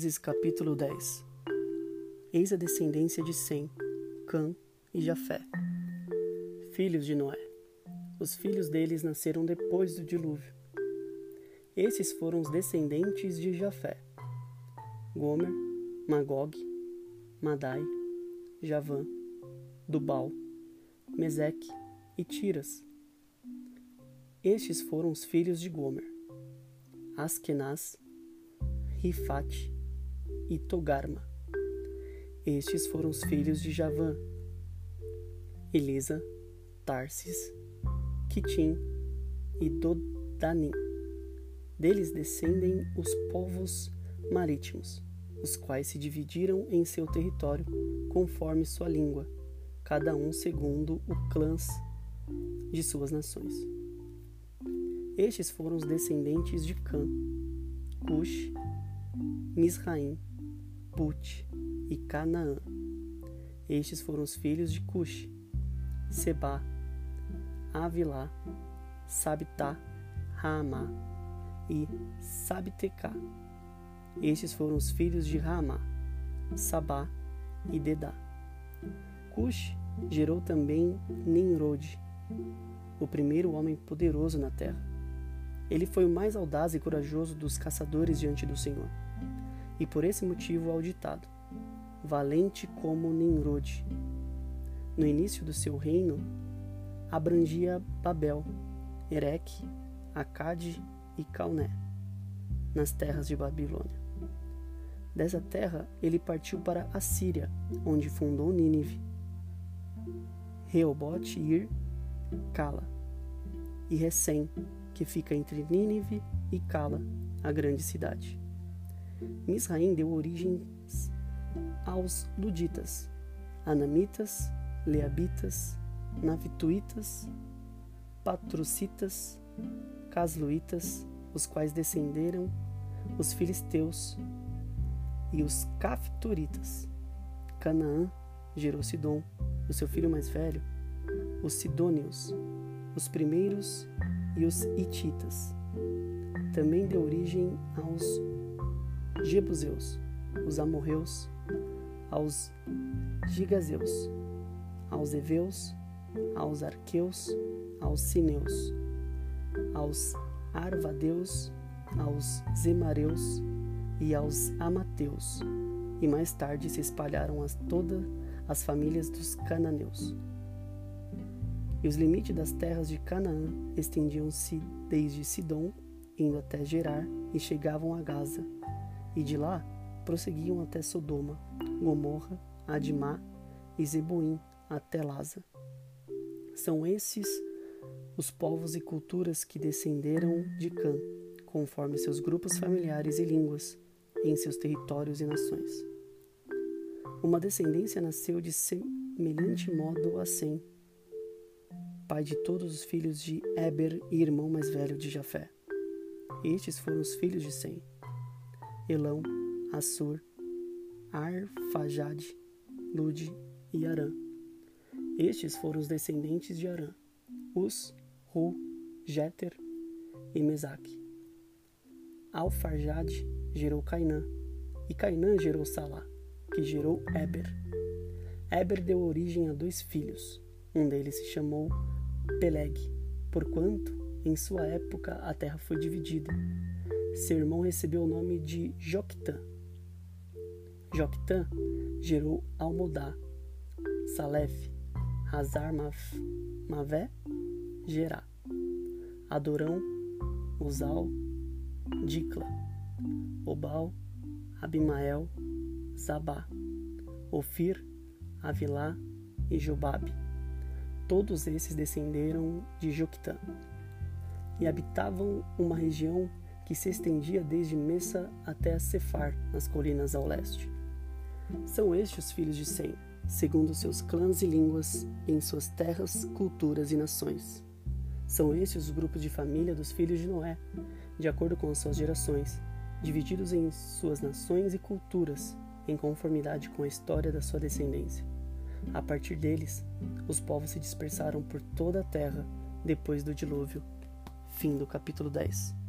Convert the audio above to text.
Gênesis capítulo 10 Eis a descendência de Sem, Cã e Jafé, filhos de Noé. Os filhos deles nasceram depois do dilúvio. Esses foram os descendentes de Jafé: Gomer, Magog, Madai, Javã, Dubal, Meseque e Tiras. Estes foram os filhos de Gomer: Askenaz, Rifate e Togarma. Estes foram os filhos de Javã, Elisa, Tarsis, Quitim e Dodanim. Deles descendem os povos marítimos, os quais se dividiram em seu território conforme sua língua, cada um segundo o clãs de suas nações. Estes foram os descendentes de Cã, Cush Misraim, Put e Canaã. Estes foram os filhos de Cush, Seba, Avilá, Sabitá, Ramá e Sabitecá. Estes foram os filhos de Ramá, Sabá e Dedá. Cush gerou também Nimrod, o primeiro homem poderoso na terra. Ele foi o mais audaz e corajoso dos caçadores diante do Senhor e por esse motivo ao ditado: valente como Nimrod. No início do seu reino, abrangia Babel, Ereque, Acade e Calné, nas terras de Babilônia. Dessa terra ele partiu para a onde fundou Nínive, Reobote, Ir, Cala, e Recém, que fica entre Nínive e Cala, a grande cidade. Misraim deu origem aos Luditas, Anamitas, Leabitas, Navituitas, Patrocitas, Casluitas, os quais descenderam os filisteus e os Caftoritas. Canaã gerou Sidom, o seu filho mais velho, os Sidônios, os primeiros e os Hititas. Também deu origem aos Jebuseus, os amorreus, aos gigazeus, aos heveus, aos arqueus, aos sineus, aos arvadeus, aos zemareus e aos amateus, e mais tarde se espalharam as todas as famílias dos cananeus. E os limites das terras de Canaã estendiam-se desde Sidom, indo até Gerar, e chegavam a Gaza, e de lá prosseguiam até Sodoma, Gomorra, Adimá e Zeboim até Laza. São esses os povos e culturas que descenderam de Cã, conforme seus grupos familiares e línguas, em seus territórios e nações. Uma descendência nasceu de semelhante modo a Sem, pai de todos os filhos de Eber e irmão mais velho de Jafé. Estes foram os filhos de Sem. Elão, Assur, Arfajade, Lude e Arã. Estes foram os descendentes de Arã, Us, Ru, Jeter e Mesaque. Alfarjade gerou Cainã, e Cainã gerou Salá, que gerou Eber. Eber deu origem a dois filhos. Um deles se chamou Peleg, porquanto, em sua época, a terra foi dividida seu irmão recebeu o nome de Joctã. Joctã gerou Almodá, Salef, Hazar Mavé, Gerá, Adorão, Uzal, Dicla, Obal, Abimael, Zabá, Ofir, Avilá e Jobabe. Todos esses descenderam de Joctã e habitavam uma região que se estendia desde Messa até Cefar, nas colinas ao leste. São estes os filhos de Sem, segundo seus clãs e línguas, em suas terras, culturas e nações. São estes os grupos de família dos filhos de Noé, de acordo com as suas gerações, divididos em suas nações e culturas, em conformidade com a história da sua descendência. A partir deles, os povos se dispersaram por toda a terra depois do dilúvio. Fim do capítulo 10.